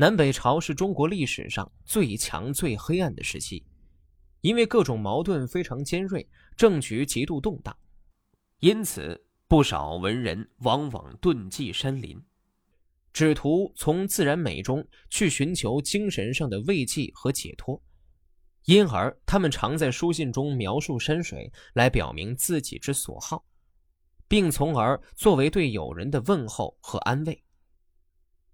南北朝是中国历史上最强最黑暗的时期，因为各种矛盾非常尖锐，政局极度动荡，因此不少文人往往遁迹山林，只图从自然美中去寻求精神上的慰藉和解脱。因而，他们常在书信中描述山水，来表明自己之所好，并从而作为对友人的问候和安慰。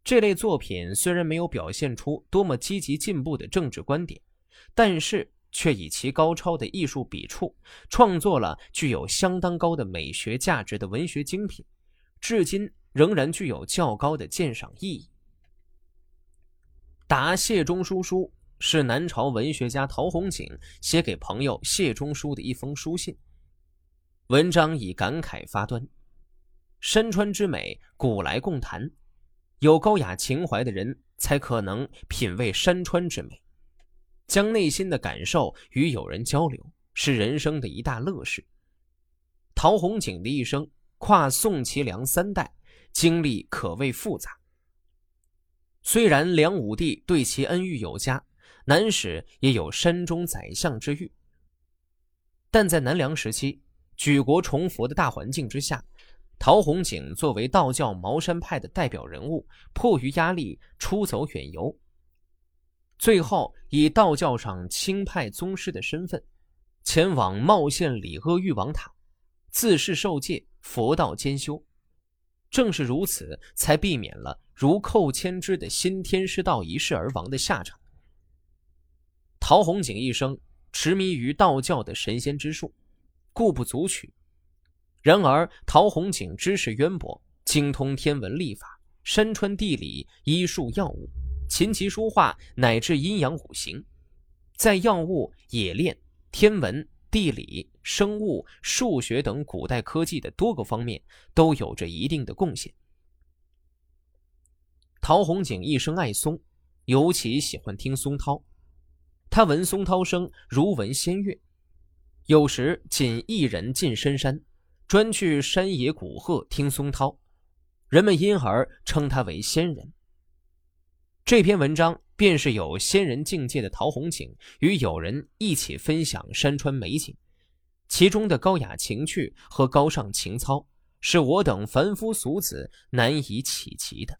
这类作品虽然没有表现出多么积极进步的政治观点，但是却以其高超的艺术笔触，创作了具有相当高的美学价值的文学精品，至今仍然具有较高的鉴赏意义。答谢中书书。是南朝文学家陶弘景写给朋友谢中书的一封书信。文章以感慨发端：山川之美，古来共谈，有高雅情怀的人才可能品味山川之美，将内心的感受与友人交流，是人生的一大乐事。陶弘景的一生跨宋齐梁三代，经历可谓复杂。虽然梁武帝对其恩遇有加。南史也有山中宰相之誉，但在南梁时期，举国崇佛的大环境之下，陶弘景作为道教茅山派的代表人物，迫于压力出走远游，最后以道教上清派宗师的身份，前往茂县李阿育王塔，自是受戒，佛道兼修。正是如此，才避免了如寇千之的新天师道一事而亡的下场。陶弘景一生痴迷于道教的神仙之术，故不足取。然而，陶弘景知识渊博，精通天文历法、山川地理、医术药物、琴棋书画，乃至阴阳五行，在药物、冶炼、天文、地理、生物、数学等古代科技的多个方面，都有着一定的贡献。陶弘景一生爱松，尤其喜欢听松涛。他闻松涛声如闻仙乐，有时仅一人进深山，专去山野古壑听松涛，人们因而称他为仙人。这篇文章便是有仙人境界的陶弘景与友人一起分享山川美景，其中的高雅情趣和高尚情操，是我等凡夫俗子难以企及的。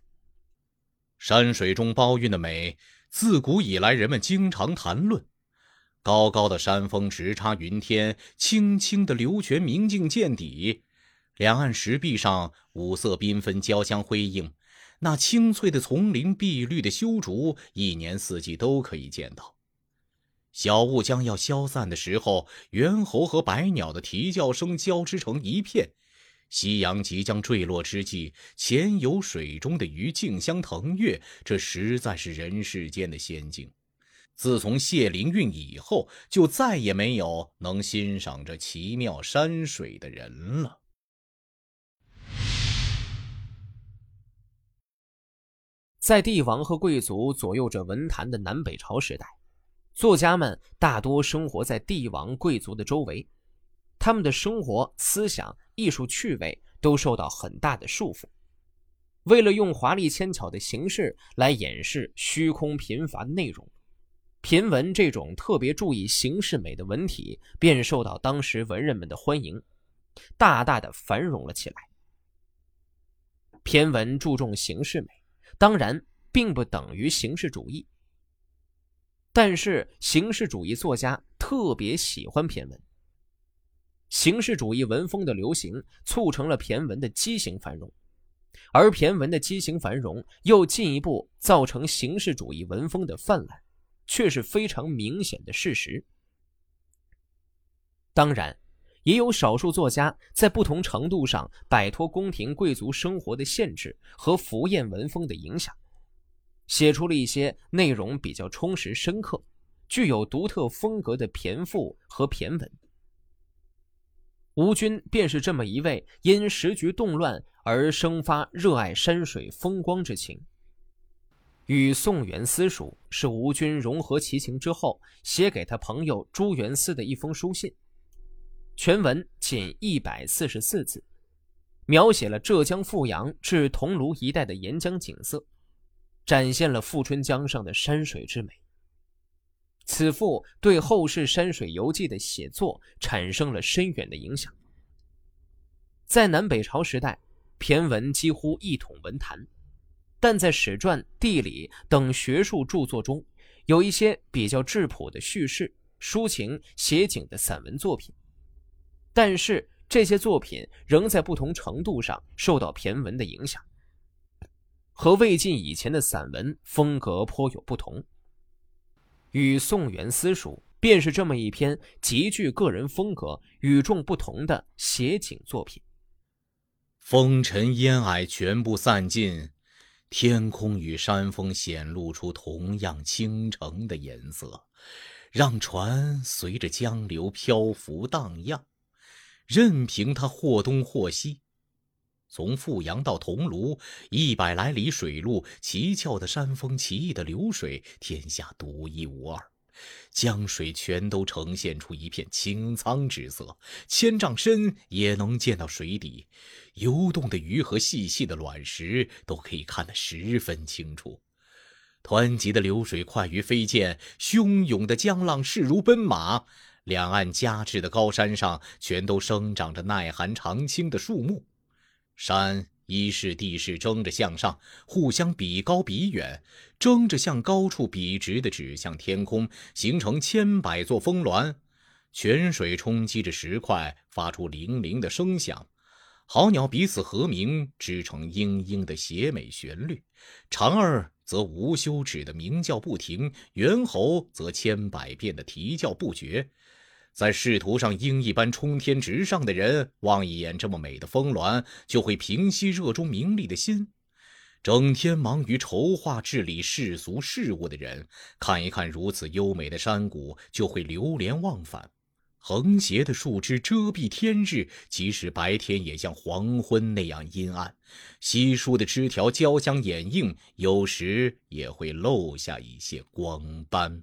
山水中包蕴的美。自古以来，人们经常谈论。高高的山峰直插云天，清清的流泉明镜见底，两岸石壁上五色缤纷，交相辉映。那青翠的丛林，碧绿的修竹，一年四季都可以见到。小雾将要消散的时候，猿猴和百鸟的啼叫声交织成一片。夕阳即将坠落之际，潜游水中的鱼竞相腾跃，这实在是人世间的仙境。自从谢灵运以后，就再也没有能欣赏这奇妙山水的人了。在帝王和贵族左右着文坛的南北朝时代，作家们大多生活在帝王贵族的周围。他们的生活、思想、艺术趣味都受到很大的束缚。为了用华丽纤巧的形式来掩饰虚空贫乏的内容，骈文这种特别注意形式美的文体便受到当时文人们的欢迎，大大的繁荣了起来。骈文注重形式美，当然并不等于形式主义，但是形式主义作家特别喜欢骈文。形式主义文风的流行，促成了骈文的畸形繁荣，而骈文的畸形繁荣又进一步造成形式主义文风的泛滥，却是非常明显的事实。当然，也有少数作家在不同程度上摆脱宫廷贵族生活的限制和浮艳文风的影响，写出了一些内容比较充实深刻、具有独特风格的骈赋和骈文。吴军便是这么一位因时局动乱而生发热爱山水风光之情。与宋元私塾是吴军融合其情之后写给他朋友朱元思的一封书信，全文仅一百四十四字，描写了浙江富阳至桐庐一带的沿江景色，展现了富春江上的山水之美。此赋对后世山水游记的写作产生了深远的影响。在南北朝时代，骈文几乎一统文坛，但在史传、地理等学术著作中，有一些比较质朴的叙事、抒情、写景的散文作品。但是这些作品仍在不同程度上受到骈文的影响，和魏晋以前的散文风格颇有不同。与宋元私塾便是这么一篇极具个人风格、与众不同的写景作品。风尘烟霭全部散尽，天空与山峰显露出同样倾城的颜色，让船随着江流漂浮荡漾，任凭它或东或西。从富阳到桐庐，一百来里水路，奇峭的山峰，奇异的流水，天下独一无二。江水全都呈现出一片青苍之色，千丈深也能见到水底，游动的鱼和细细的卵石都可以看得十分清楚。湍急的流水快于飞剑，汹涌的江浪势如奔马。两岸夹峙的高山上，全都生长着耐寒常青的树木。山一是地势争着向上，互相比高比远，争着向高处笔直的指向天空，形成千百座峰峦。泉水冲击着石块，发出泠泠的声响。好鸟彼此和鸣，织成嘤嘤的谐美旋律。蝉儿则无休止的鸣叫不停，猿猴则千百遍的啼叫不绝。在仕途上鹰一般冲天直上的人，望一眼这么美的峰峦，就会平息热衷名利的心；整天忙于筹划治理世俗事务的人，看一看如此优美的山谷，就会流连忘返。横斜的树枝遮蔽天日，即使白天也像黄昏那样阴暗；稀疏的枝条交相掩映，有时也会漏下一些光斑。